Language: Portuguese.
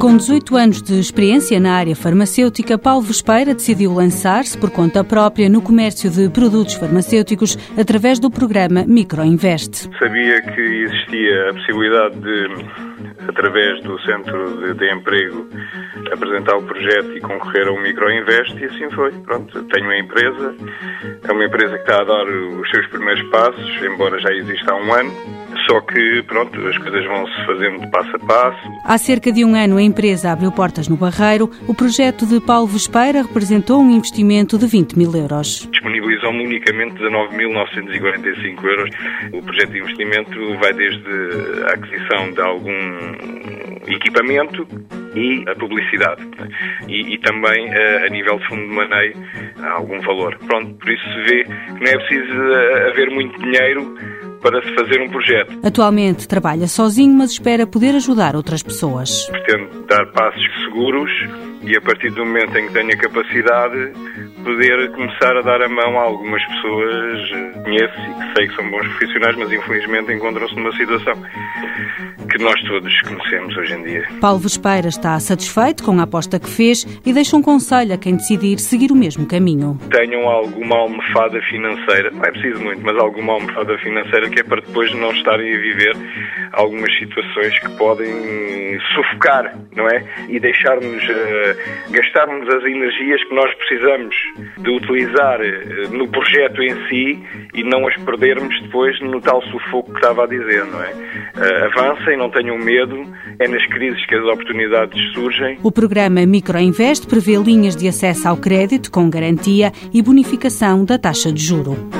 Com 18 anos de experiência na área farmacêutica, Paulo Vespeira decidiu lançar-se por conta própria no comércio de produtos farmacêuticos através do programa Microinvest. Sabia que existia a possibilidade de, através do Centro de, de Emprego, apresentar o projeto e concorrer ao Microinvest e assim foi. Pronto, tenho uma empresa, é uma empresa que está a dar os seus primeiros passos, embora já exista há um ano. Só que, pronto, as coisas vão-se fazendo passo a passo. Há cerca de um ano a empresa abriu portas no Barreiro. O projeto de Paulo Vespeira representou um investimento de 20 mil euros. Disponibilizam-me unicamente 19.945 euros. O projeto de investimento vai desde a aquisição de algum equipamento e a publicidade. E, e também a, a nível de fundo de maneio algum valor. Pronto, por isso se vê que não é preciso haver muito dinheiro para se fazer um projeto. Atualmente trabalha sozinho, mas espera poder ajudar outras pessoas. Pretendo dar passos seguros e a partir do momento em que tenho a capacidade poder começar a dar a mão a algumas pessoas que conheço e que sei que são bons profissionais, mas infelizmente encontram-se numa situação que nós todos conhecemos hoje em dia. Paulo Vespeira está satisfeito com a aposta que fez e deixa um conselho a quem decidir seguir o mesmo caminho. Tenham alguma almofada financeira, não é preciso muito, mas alguma almofada financeira que é para depois não estarem a viver algumas situações que podem sufocar, não é? E deixar-nos, uh, gastarmos as energias que nós precisamos de utilizar uh, no projeto em si e não as perdermos depois no tal sufoco que estava a dizer, não é? Uh, avancem, não tenham medo, é nas crises que as oportunidades surgem. O programa Microinvest prevê linhas de acesso ao crédito com garantia e bonificação da taxa de juro.